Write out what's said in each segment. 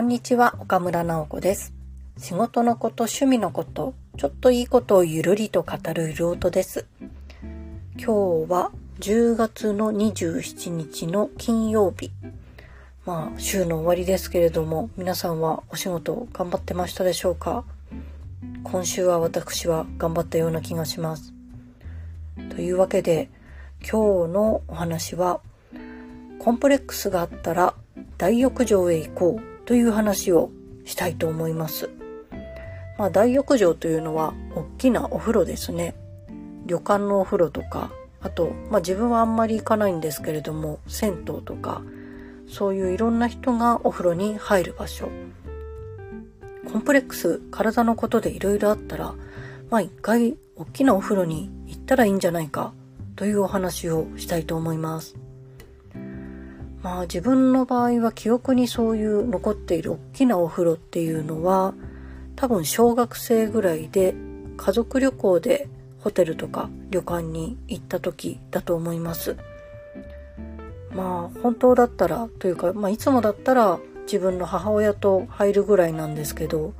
こんにちは、岡村直子です。仕事のこと、趣味のこと、ちょっといいことをゆるりと語るルートです。今日は10月の27日の金曜日。まあ、週の終わりですけれども、皆さんはお仕事頑張ってましたでしょうか？今週は私は頑張ったような気がします。というわけで、今日のお話は、コンプレックスがあったら大浴場へ行こうという話をしたいと思います。まあ大浴場というのは大きなお風呂ですね。旅館のお風呂とか、あと、まあ自分はあんまり行かないんですけれども、銭湯とか、そういういろんな人がお風呂に入る場所。コンプレックス、体のことでいろいろあったら、まあ一回大きなお風呂に行ったらいいんじゃないかというお話をしたいと思います。まあ自分の場合は記憶にそういう残っている大きなお風呂っていうのは多分小学生ぐらいで家族旅行でホテルとか旅館に行った時だと思います。まあ本当だったらというか、まあいつもだったら自分の母親と入るぐらいなんですけど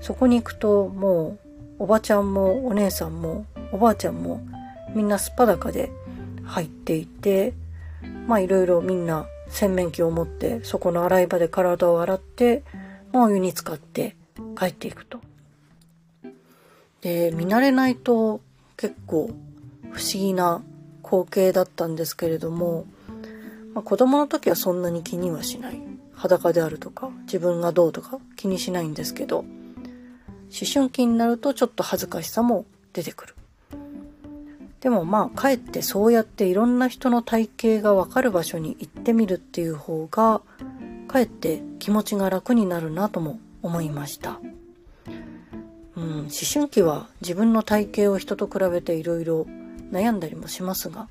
そこに行くともうおばちゃんもお姉さんもおばあちゃんもみんなすっぱだかで入っていてまあいろいろみんな洗面器を持ってそこの洗い場で体を洗って、まあ、お湯に浸かって帰っていくと。で見慣れないと結構不思議な光景だったんですけれども、まあ、子供の時はそんなに気にはしない裸であるとか自分がどうとか気にしないんですけど思春期になるとちょっと恥ずかしさも出てくる。でもまあかえってそうやっていろんな人の体型がわかる場所に行ってみるっていう方がかえって気持ちが楽になるなとも思いました。うん、思春期は自分の体型を人と比べていろいろ悩んだりもしますが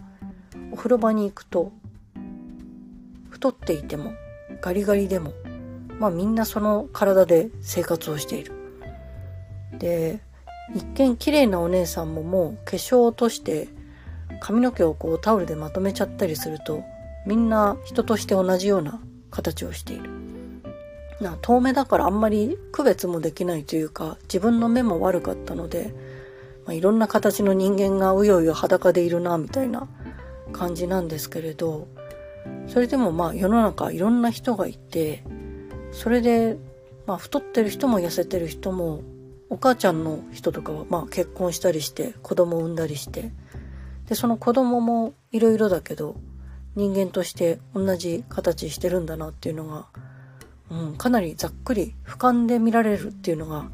お風呂場に行くと太っていてもガリガリでもまあみんなその体で生活をしている。で一見綺麗なお姉さんももう化粧を落として髪の毛をこうタオルでまとめちゃったりするとみんな人として同じような形をしている。な遠目だからあんまり区別もできないというか自分の目も悪かったので、まあ、いろんな形の人間がうようよ裸でいるなみたいな感じなんですけれどそれでもまあ世の中いろんな人がいてそれでまあ太ってる人も痩せてる人もお母ちゃんの人とかはまあ結婚したりして子供を産んだりしてでその子供もいろいろだけど人間として同じ形してるんだなっていうのが、うん、かなりざっくり俯瞰で見られるっていうのが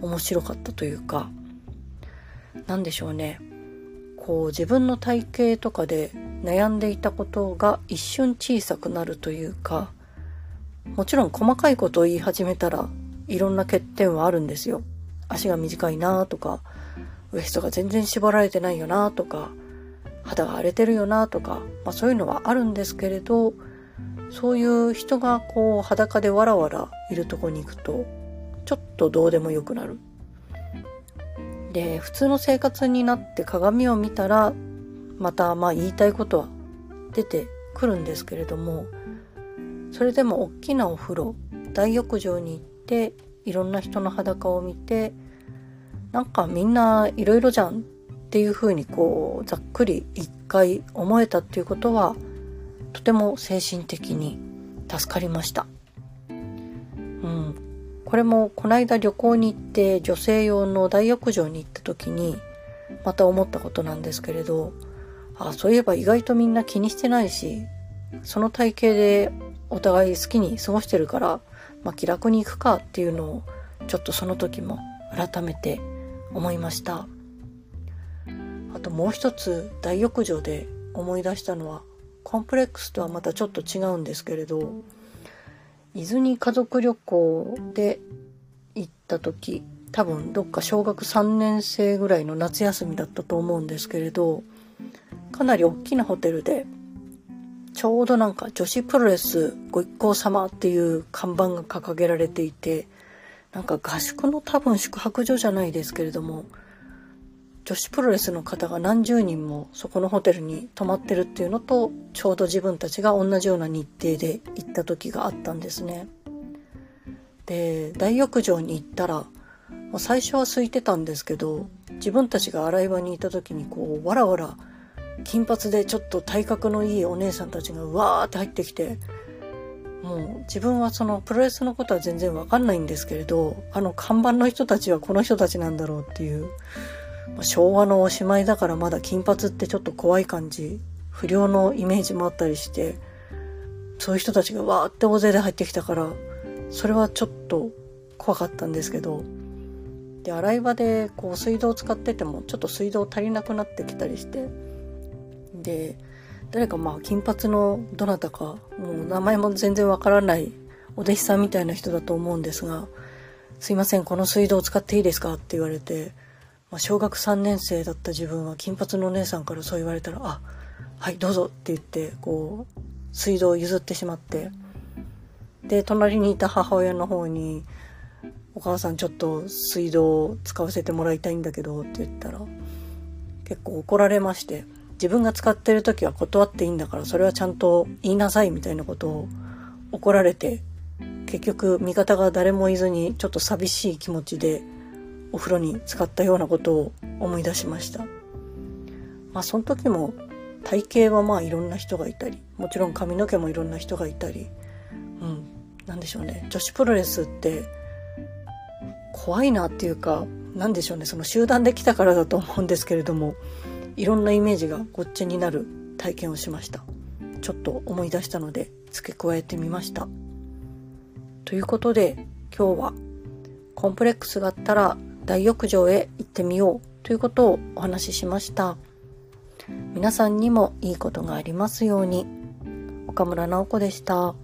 面白かったというか何でしょうねこう自分の体型とかで悩んでいたことが一瞬小さくなるというかもちろん細かいことを言い始めたらいろんな欠点はあるんですよ。足が短いなとかウエストが全然絞られてないよなとか肌が荒れてるよなとか、まあ、そういうのはあるんですけれどそういう人がこう裸でわらわらいるとこに行くとちょっとどうでもよくなる。で普通の生活になって鏡を見たらまたまあ言いたいことは出てくるんですけれどもそれでも大きなお風呂大浴場に行っていろんな人の裸を見てなんかみんないろいろじゃんっていうふうにこうざっくり一回思えたっていうことはとても精神的に助かりました。うん、これもこの間旅行に行って女性用の大浴場に行った時にまた思ったことなんですけれどあそういえば意外とみんな気にしてないしその体型でお互い好きに過ごしてるからまあ、気楽に行くかっていうのをちょっとその時も改めて思いました。あともう一つ大浴場で思い出したのはコンプレックスとはまたちょっと違うんですけれど伊豆に家族旅行で行った時多分どっか小学3年生ぐらいの夏休みだったと思うんですけれどかなり大きなホテルでちょうどなんか女子プロレスご一行様っていう看板が掲げられていて、なんか合宿の多分宿泊所じゃないですけれども、女子プロレスの方が何十人もそこのホテルに泊まってるっていうのと、ちょうど自分たちが同じような日程で行った時があったんですね。で、大浴場に行ったら、最初は空いてたんですけど、自分たちが洗い場にいた時にこう、わらわら、金髪でちょっと体格のいいお姉さんたちがうわーって入ってきて、もう自分はそのプロレスのことは全然わかんないんですけれど、あの看板の人たちはこの人たちなんだろうっていう、まあ、昭和のおしまいだからまだ金髪ってちょっと怖い感じ、不良のイメージもあったりして、そういう人たちがわーって大勢で入ってきたから、それはちょっと怖かったんですけど、で、洗い場でこう水道を使っててもちょっと水道足りなくなってきたりして、で、誰かまあ金髪のどなたか、もう名前も全然わからないお弟子さんみたいな人だと思うんですが、すいません、この水道を使っていいですかって言われて、まあ、小学3年生だった自分は金髪のお姉さんからそう言われたら、あ、はい、どうぞって言って、こう、水道を譲ってしまって、で、隣にいた母親の方に、お母さんちょっと水道を使わせてもらいたいんだけどって言ったら、結構怒られまして、自分が使ってる時は断っていいんだからそれはちゃんと言いなさいみたいなことを怒られて、結局味方が誰もいずにちょっと寂しい気持ちでお風呂に使ったようなことを思い出しました。まあその時も体型はまあいろんな人がいたり、もちろん髪の毛もいろんな人がいたり、うん、なんでしょうね。女子プロレスって怖いなっていうか、なんでしょうね。その集団で来たからだと思うんですけれども、いろんなイメージがごっちゃになる体験をしました。ちょっと思い出したので付け加えてみました。ということで今日はコンプレックスがあったら大浴場へ行ってみようということをお話ししました。皆さんにもいいことがありますように。岡村直子でした。